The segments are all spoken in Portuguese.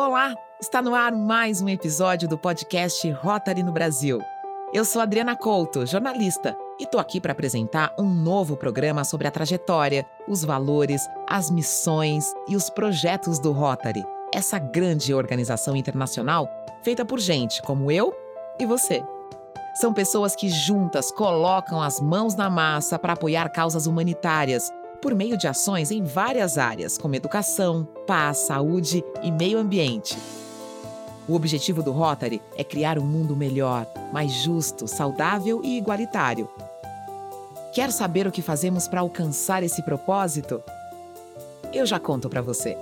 Olá, está no ar mais um episódio do podcast Rotary no Brasil. Eu sou Adriana Couto, jornalista, e tô aqui para apresentar um novo programa sobre a trajetória, os valores, as missões e os projetos do Rotary, essa grande organização internacional feita por gente como eu e você. São pessoas que juntas colocam as mãos na massa para apoiar causas humanitárias por meio de ações em várias áreas, como educação, paz, saúde e meio ambiente. O objetivo do Rotary é criar um mundo melhor, mais justo, saudável e igualitário. Quer saber o que fazemos para alcançar esse propósito? Eu já conto para você.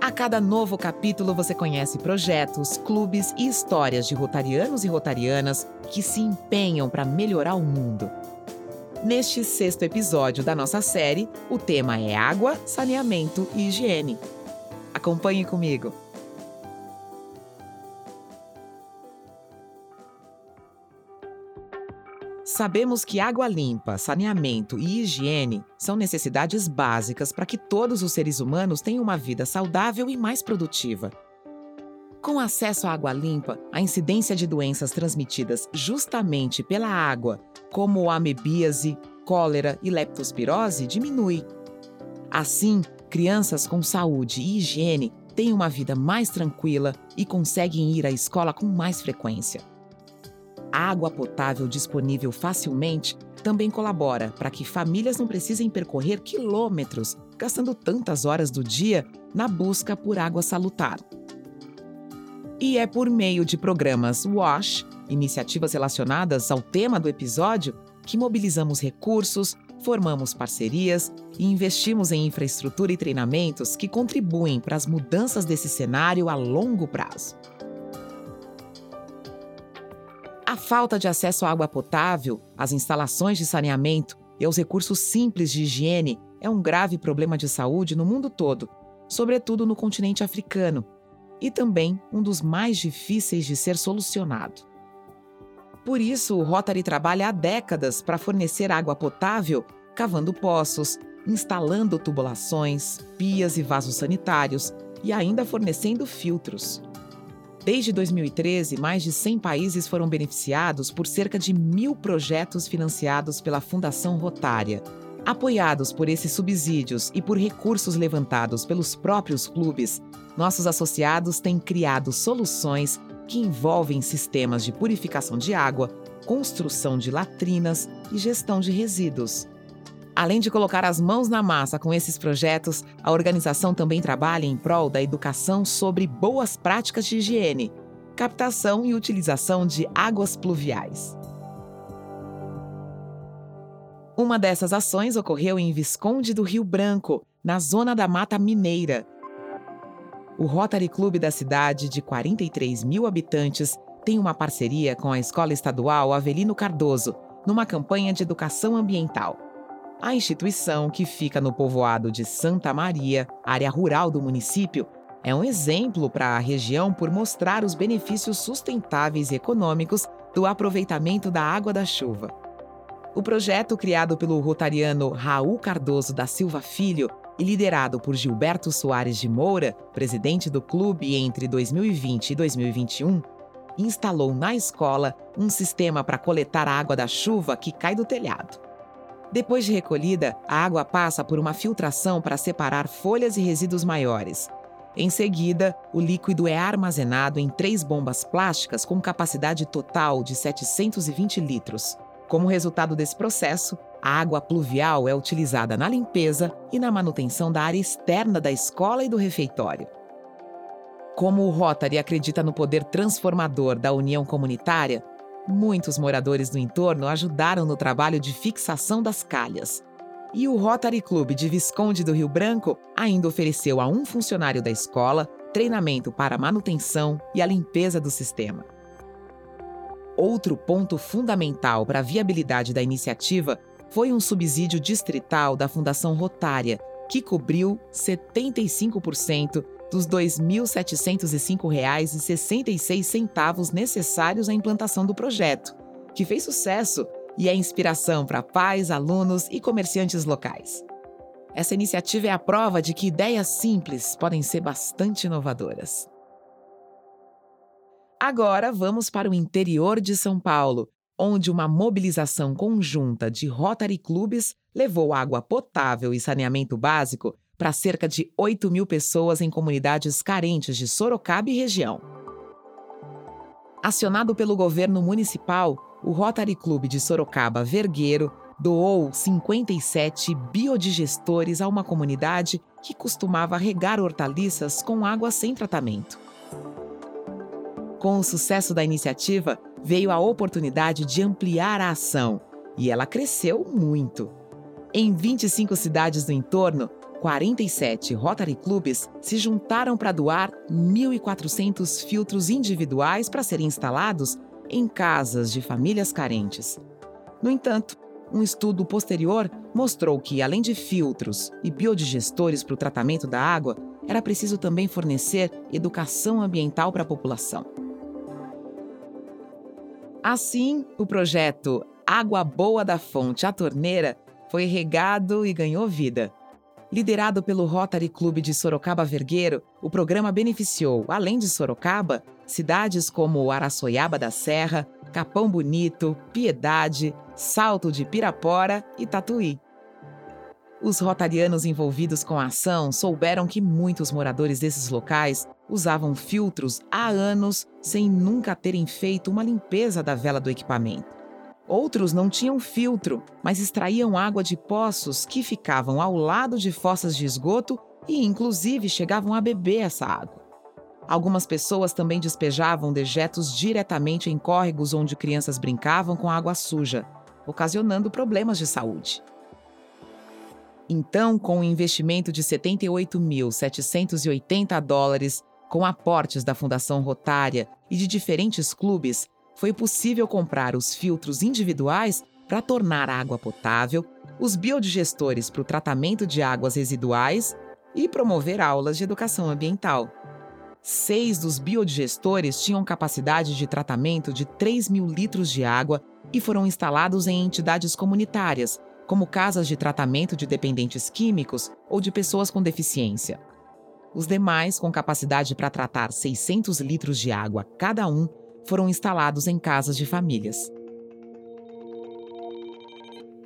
A cada novo capítulo você conhece projetos, clubes e histórias de rotarianos e rotarianas que se empenham para melhorar o mundo. Neste sexto episódio da nossa série, o tema é água, saneamento e higiene. Acompanhe comigo. Sabemos que água limpa, saneamento e higiene são necessidades básicas para que todos os seres humanos tenham uma vida saudável e mais produtiva. Com acesso à água limpa, a incidência de doenças transmitidas justamente pela água, como amebíase, cólera e leptospirose, diminui. Assim, crianças com saúde e higiene têm uma vida mais tranquila e conseguem ir à escola com mais frequência água potável disponível facilmente também colabora para que famílias não precisem percorrer quilômetros, gastando tantas horas do dia na busca por água salutar. E é por meio de programas WASH, iniciativas relacionadas ao tema do episódio, que mobilizamos recursos, formamos parcerias e investimos em infraestrutura e treinamentos que contribuem para as mudanças desse cenário a longo prazo. A falta de acesso à água potável, às instalações de saneamento e aos recursos simples de higiene é um grave problema de saúde no mundo todo, sobretudo no continente africano, e também um dos mais difíceis de ser solucionado. Por isso, o Rotary trabalha há décadas para fornecer água potável, cavando poços, instalando tubulações, pias e vasos sanitários e ainda fornecendo filtros. Desde 2013, mais de 100 países foram beneficiados por cerca de mil projetos financiados pela Fundação Rotária. Apoiados por esses subsídios e por recursos levantados pelos próprios clubes, nossos associados têm criado soluções que envolvem sistemas de purificação de água, construção de latrinas e gestão de resíduos. Além de colocar as mãos na massa com esses projetos, a organização também trabalha em prol da educação sobre boas práticas de higiene, captação e utilização de águas pluviais. Uma dessas ações ocorreu em Visconde do Rio Branco, na zona da Mata Mineira. O Rotary Clube da cidade, de 43 mil habitantes, tem uma parceria com a Escola Estadual Avelino Cardoso, numa campanha de educação ambiental. A instituição, que fica no povoado de Santa Maria, área rural do município, é um exemplo para a região por mostrar os benefícios sustentáveis e econômicos do aproveitamento da água da chuva. O projeto, criado pelo rotariano Raul Cardoso da Silva Filho e liderado por Gilberto Soares de Moura, presidente do clube entre 2020 e 2021, instalou na escola um sistema para coletar a água da chuva que cai do telhado. Depois de recolhida, a água passa por uma filtração para separar folhas e resíduos maiores. Em seguida, o líquido é armazenado em três bombas plásticas com capacidade total de 720 litros. Como resultado desse processo, a água pluvial é utilizada na limpeza e na manutenção da área externa da escola e do refeitório. Como o Rotary acredita no poder transformador da união comunitária, Muitos moradores do entorno ajudaram no trabalho de fixação das calhas. E o Rotary Club de Visconde do Rio Branco ainda ofereceu a um funcionário da escola treinamento para a manutenção e a limpeza do sistema. Outro ponto fundamental para a viabilidade da iniciativa foi um subsídio distrital da Fundação Rotária, que cobriu 75% dos R$ 2.705,66 necessários à implantação do projeto, que fez sucesso e é inspiração para pais, alunos e comerciantes locais. Essa iniciativa é a prova de que ideias simples podem ser bastante inovadoras. Agora vamos para o interior de São Paulo, onde uma mobilização conjunta de Rotary Clubes levou água potável e saneamento básico para cerca de 8 mil pessoas em comunidades carentes de Sorocaba e região. Acionado pelo governo municipal, o Rotary Clube de Sorocaba Vergueiro doou 57 biodigestores a uma comunidade que costumava regar hortaliças com água sem tratamento. Com o sucesso da iniciativa, veio a oportunidade de ampliar a ação e ela cresceu muito. Em 25 cidades do entorno, 47 Rotary Clubes se juntaram para doar 1.400 filtros individuais para serem instalados em casas de famílias carentes. No entanto, um estudo posterior mostrou que, além de filtros e biodigestores para o tratamento da água, era preciso também fornecer educação ambiental para a população. Assim, o projeto Água Boa da Fonte à Torneira foi regado e ganhou vida. Liderado pelo Rotary Clube de Sorocaba Vergueiro, o programa beneficiou, além de Sorocaba, cidades como Araçoiaba da Serra, Capão Bonito, Piedade, Salto de Pirapora e Tatuí. Os rotarianos envolvidos com a ação souberam que muitos moradores desses locais usavam filtros há anos sem nunca terem feito uma limpeza da vela do equipamento. Outros não tinham filtro, mas extraíam água de poços que ficavam ao lado de fossas de esgoto e, inclusive, chegavam a beber essa água. Algumas pessoas também despejavam dejetos diretamente em córregos onde crianças brincavam com água suja, ocasionando problemas de saúde. Então, com um investimento de 78.780 dólares, com aportes da Fundação Rotária e de diferentes clubes, foi possível comprar os filtros individuais para tornar a água potável, os biodigestores para o tratamento de águas residuais e promover aulas de educação ambiental. Seis dos biodigestores tinham capacidade de tratamento de 3 mil litros de água e foram instalados em entidades comunitárias, como casas de tratamento de dependentes químicos ou de pessoas com deficiência. Os demais, com capacidade para tratar 600 litros de água cada um, foram instalados em casas de famílias.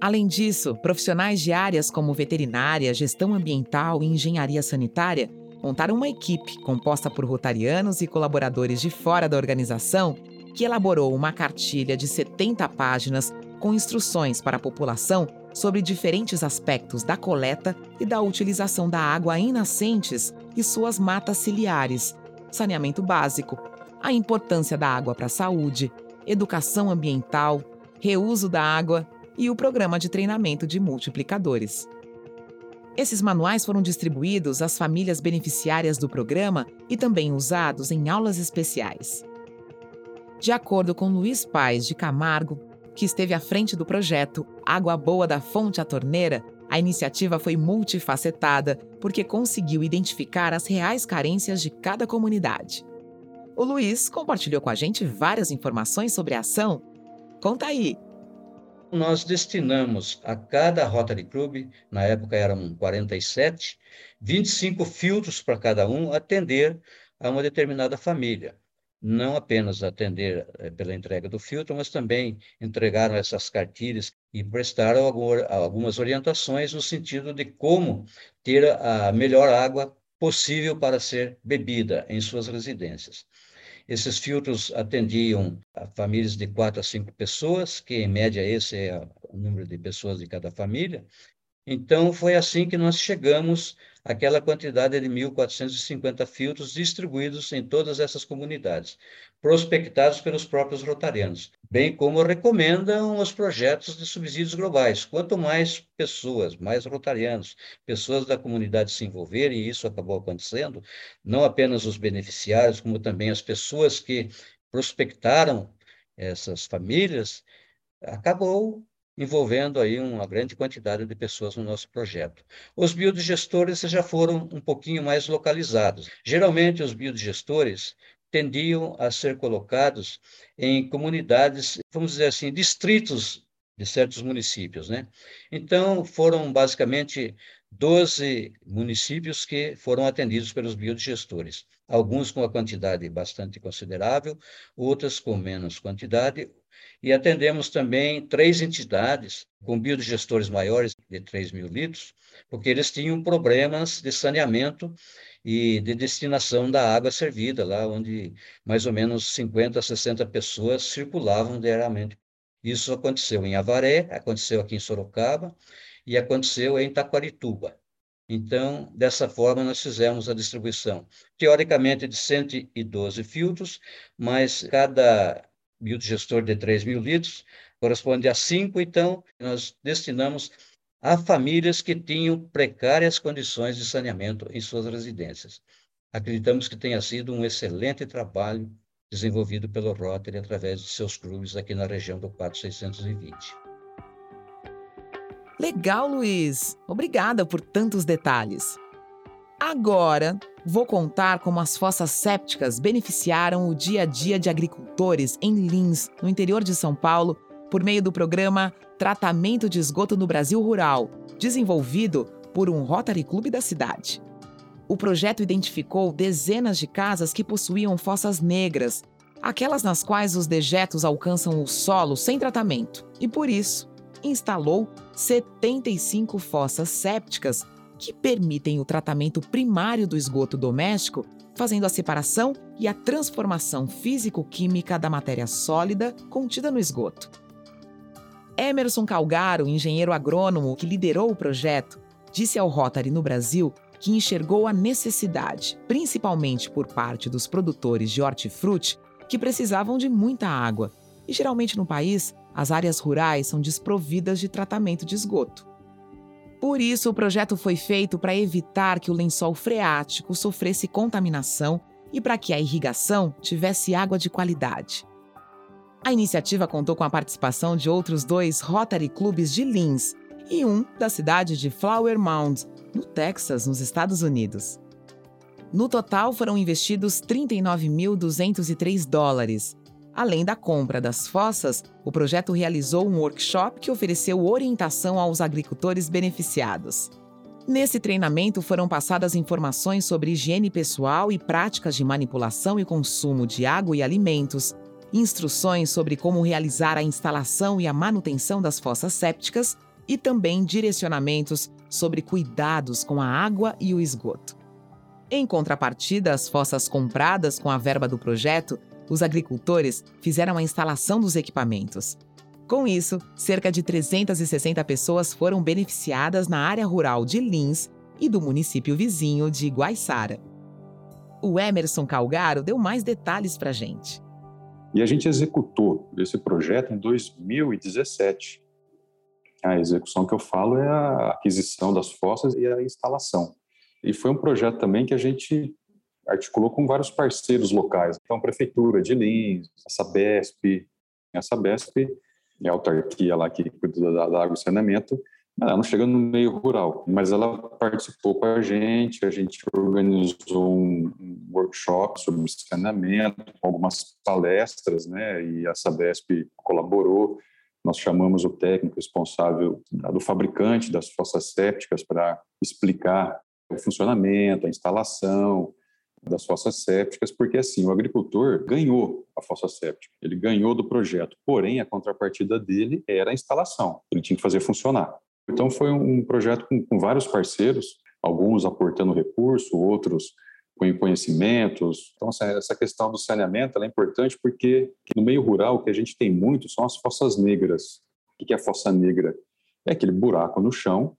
Além disso, profissionais de áreas como veterinária, gestão ambiental e engenharia sanitária montaram uma equipe composta por rotarianos e colaboradores de fora da organização que elaborou uma cartilha de 70 páginas com instruções para a população sobre diferentes aspectos da coleta e da utilização da água em nascentes e suas matas ciliares, saneamento básico, a importância da água para a saúde, educação ambiental, reuso da água e o programa de treinamento de multiplicadores. Esses manuais foram distribuídos às famílias beneficiárias do programa e também usados em aulas especiais. De acordo com Luiz Paz de Camargo, que esteve à frente do projeto Água Boa da Fonte à Torneira, a iniciativa foi multifacetada porque conseguiu identificar as reais carências de cada comunidade. O Luiz compartilhou com a gente várias informações sobre a ação. Conta aí! Nós destinamos a cada Rotary Club, na época eram 47, 25 filtros para cada um atender a uma determinada família não apenas atender eh, pela entrega do filtro, mas também entregaram essas cartilhas e prestaram algumas orientações no sentido de como ter a melhor água possível para ser bebida em suas residências. Esses filtros atendiam famílias de quatro a cinco pessoas, que em média esse é o número de pessoas de cada família. Então, foi assim que nós chegamos aquela quantidade de 1.450 filtros distribuídos em todas essas comunidades, prospectados pelos próprios rotarianos, bem como recomendam os projetos de subsídios globais. Quanto mais pessoas, mais rotarianos, pessoas da comunidade se envolverem, e isso acabou acontecendo, não apenas os beneficiários, como também as pessoas que prospectaram essas famílias, acabou envolvendo aí uma grande quantidade de pessoas no nosso projeto. Os biodigestores já foram um pouquinho mais localizados. Geralmente, os biodigestores tendiam a ser colocados em comunidades, vamos dizer assim, distritos de certos municípios, né? Então, foram basicamente 12 municípios que foram atendidos pelos biodigestores, alguns com a quantidade bastante considerável, outras com menos quantidade, e atendemos também três entidades com biodigestores maiores de 3 mil litros, porque eles tinham problemas de saneamento e de destinação da água servida, lá onde mais ou menos 50, 60 pessoas circulavam diariamente. Isso aconteceu em Avaré, aconteceu aqui em Sorocaba e aconteceu em Taquarituba. Então, dessa forma, nós fizemos a distribuição, teoricamente de 112 filtros, mas cada biodigestor de 3 mil litros corresponde a 5, então nós destinamos a famílias que tinham precárias condições de saneamento em suas residências. Acreditamos que tenha sido um excelente trabalho desenvolvido pelo Rotary através de seus clubes aqui na região do 4620. Legal, Luiz! Obrigada por tantos detalhes. Agora, vou contar como as fossas sépticas beneficiaram o dia a dia de agricultores em Lins, no interior de São Paulo, por meio do programa Tratamento de Esgoto no Brasil Rural, desenvolvido por um Rotary Clube da cidade. O projeto identificou dezenas de casas que possuíam fossas negras, aquelas nas quais os dejetos alcançam o solo sem tratamento, e por isso instalou 75 fossas sépticas que permitem o tratamento primário do esgoto doméstico, fazendo a separação e a transformação físico-química da matéria sólida contida no esgoto. Emerson Calgaro, engenheiro agrônomo que liderou o projeto, disse ao Rotary no Brasil que enxergou a necessidade, principalmente por parte dos produtores de hortifruti, que precisavam de muita água. E geralmente no país, as áreas rurais são desprovidas de tratamento de esgoto. Por isso, o projeto foi feito para evitar que o lençol freático sofresse contaminação e para que a irrigação tivesse água de qualidade. A iniciativa contou com a participação de outros dois Rotary Clubes de Lins e um da cidade de Flower Mound, no Texas, nos Estados Unidos. No total, foram investidos 39.203 dólares. Além da compra das fossas, o projeto realizou um workshop que ofereceu orientação aos agricultores beneficiados. Nesse treinamento foram passadas informações sobre higiene pessoal e práticas de manipulação e consumo de água e alimentos, instruções sobre como realizar a instalação e a manutenção das fossas sépticas e também direcionamentos sobre cuidados com a água e o esgoto. Em contrapartida, as fossas compradas com a verba do projeto, os agricultores fizeram a instalação dos equipamentos. Com isso, cerca de 360 pessoas foram beneficiadas na área rural de Lins e do município vizinho de Guaiçara. O Emerson Calgaro deu mais detalhes para a gente. E a gente executou esse projeto em 2017. A execução que eu falo é a aquisição das fossas e a instalação. E foi um projeto também que a gente articulou com vários parceiros locais. Então, Prefeitura de Lins, a Sabesp, a Sabesp é a autarquia lá que cuida da, da água e saneamento, ela não chega no meio rural, mas ela participou com a gente, a gente organizou um workshop sobre saneamento, algumas palestras, né, e a Sabesp colaborou, nós chamamos o técnico responsável do fabricante das fossas sépticas para explicar o funcionamento, a instalação das fossas sépticas, porque assim, o agricultor ganhou a fossa séptica, ele ganhou do projeto, porém a contrapartida dele era a instalação, ele tinha que fazer funcionar. Então foi um projeto com, com vários parceiros, alguns aportando recurso, outros com conhecimentos. Então, essa questão do saneamento é importante porque no meio rural o que a gente tem muito são as fossas negras. O que é a fossa negra? É aquele buraco no chão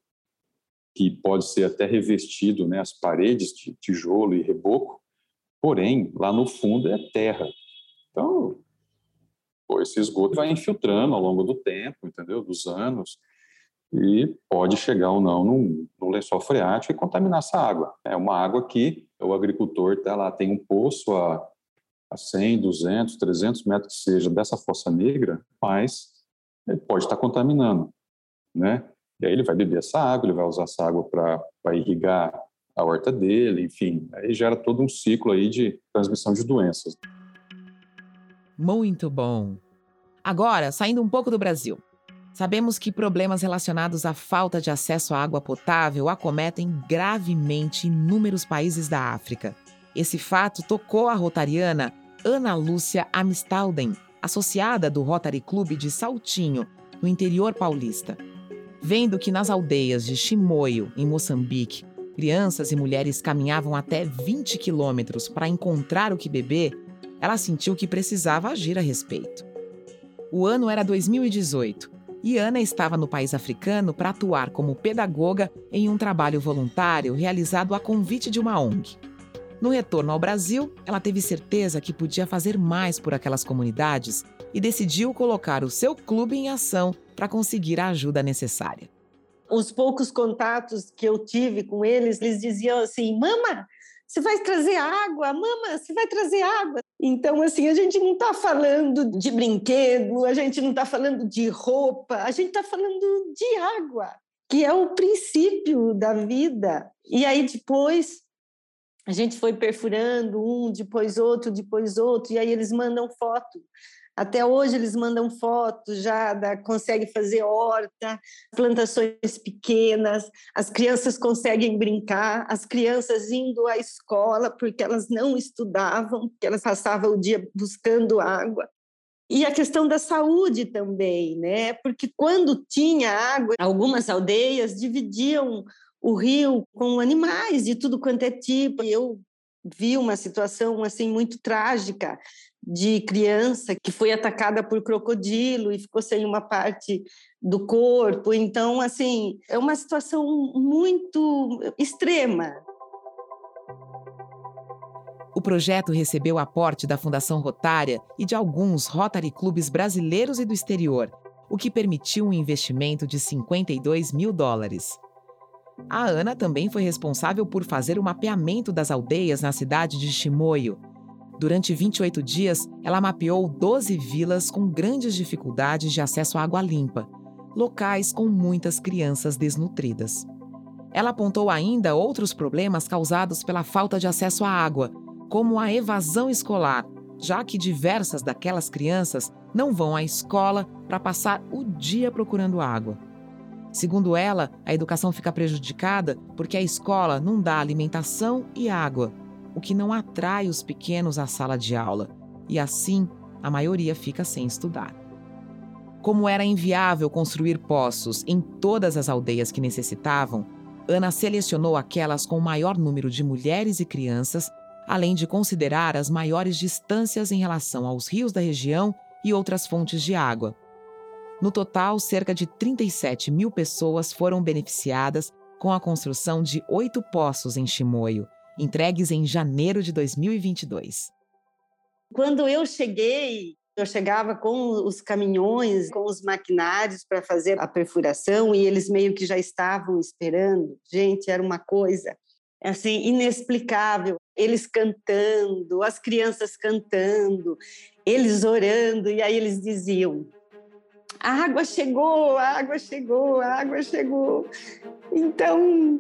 que pode ser até revestido, né, as paredes de tijolo e reboco, porém, lá no fundo é terra. Então, pô, esse esgoto vai infiltrando ao longo do tempo, entendeu? Dos anos, e pode chegar ou não num, num lençol freático e contaminar essa água. É uma água que o agricultor tá lá, tem um poço a, a 100, 200, 300 metros que seja dessa fossa negra, mas ele pode estar contaminando, né? E aí ele vai beber essa água, ele vai usar essa água para irrigar a horta dele, enfim, aí gera todo um ciclo aí de transmissão de doenças. Muito bom. Agora, saindo um pouco do Brasil. Sabemos que problemas relacionados à falta de acesso à água potável acometem gravemente inúmeros países da África. Esse fato tocou a rotariana Ana Lúcia Amistalden, associada do Rotary Club de Saltinho, no interior paulista. Vendo que nas aldeias de Chimoio, em Moçambique, crianças e mulheres caminhavam até 20 quilômetros para encontrar o que beber, ela sentiu que precisava agir a respeito. O ano era 2018 e Ana estava no país africano para atuar como pedagoga em um trabalho voluntário realizado a convite de uma ONG. No retorno ao Brasil, ela teve certeza que podia fazer mais por aquelas comunidades e decidiu colocar o seu clube em ação para conseguir a ajuda necessária. Os poucos contatos que eu tive com eles, eles diziam assim: Mama, você vai trazer água, mama, você vai trazer água. Então, assim, a gente não está falando de brinquedo, a gente não está falando de roupa, a gente está falando de água, que é o princípio da vida. E aí depois a gente foi perfurando um, depois outro, depois outro, e aí eles mandam foto até hoje eles mandam fotos já, da, consegue fazer horta, plantações pequenas, as crianças conseguem brincar, as crianças indo à escola porque elas não estudavam, porque elas passavam o dia buscando água. E a questão da saúde também, né? Porque quando tinha água, algumas aldeias dividiam o rio com animais de tudo quanto é tipo. Eu vi uma situação assim muito trágica de criança que foi atacada por crocodilo e ficou sem uma parte do corpo. Então, assim, é uma situação muito extrema. O projeto recebeu aporte da Fundação Rotária e de alguns Rotary Clubes brasileiros e do exterior, o que permitiu um investimento de 52 mil dólares. A Ana também foi responsável por fazer o mapeamento das aldeias na cidade de Chimoio, Durante 28 dias, ela mapeou 12 vilas com grandes dificuldades de acesso à água limpa, locais com muitas crianças desnutridas. Ela apontou ainda outros problemas causados pela falta de acesso à água, como a evasão escolar, já que diversas daquelas crianças não vão à escola para passar o dia procurando água. Segundo ela, a educação fica prejudicada porque a escola não dá alimentação e água o que não atrai os pequenos à sala de aula, e assim a maioria fica sem estudar. Como era inviável construir poços em todas as aldeias que necessitavam, Ana selecionou aquelas com o maior número de mulheres e crianças, além de considerar as maiores distâncias em relação aos rios da região e outras fontes de água. No total, cerca de 37 mil pessoas foram beneficiadas com a construção de oito poços em Chimoio, entregues em janeiro de 2022. Quando eu cheguei, eu chegava com os caminhões, com os maquinários para fazer a perfuração e eles meio que já estavam esperando. Gente, era uma coisa assim inexplicável. Eles cantando, as crianças cantando, eles orando e aí eles diziam: "A água chegou, a água chegou, a água chegou". Então,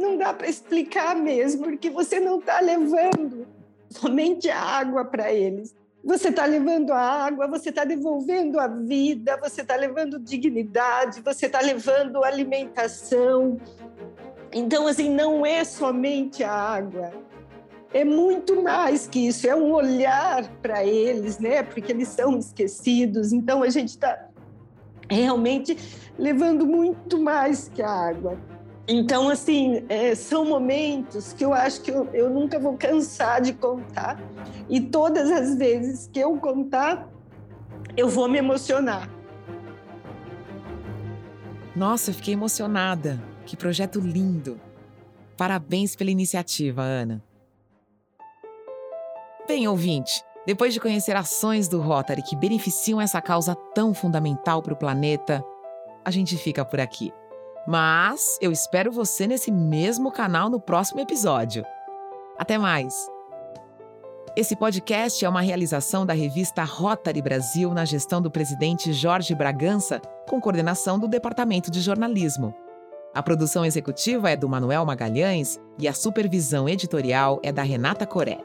não dá para explicar mesmo, porque você não está levando somente a água para eles. Você está levando a água, você está devolvendo a vida, você está levando dignidade, você está levando alimentação. Então, assim, não é somente a água, é muito mais que isso, é um olhar para eles, né? Porque eles são esquecidos. Então, a gente está realmente levando muito mais que a água. Então, assim, é, são momentos que eu acho que eu, eu nunca vou cansar de contar. E todas as vezes que eu contar, eu vou me emocionar. Nossa, eu fiquei emocionada. Que projeto lindo. Parabéns pela iniciativa, Ana. Bem, ouvinte, depois de conhecer ações do Rotary que beneficiam essa causa tão fundamental para o planeta, a gente fica por aqui. Mas eu espero você nesse mesmo canal no próximo episódio. Até mais! Esse podcast é uma realização da revista Rotary Brasil na gestão do presidente Jorge Bragança, com coordenação do Departamento de Jornalismo. A produção executiva é do Manuel Magalhães e a supervisão editorial é da Renata Coré.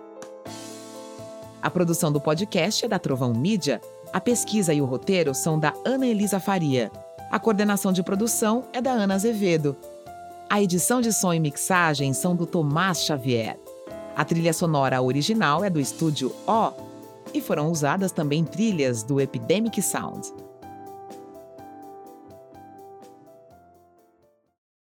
A produção do podcast é da Trovão Mídia, a pesquisa e o roteiro são da Ana Elisa Faria A coordenação de produção é da Ana Azevedo. A edição de som e mixagem são do Tomás Xavier. A trilha sonora original é do estúdio O e foram usadas também trilhas do Epidemic Sound.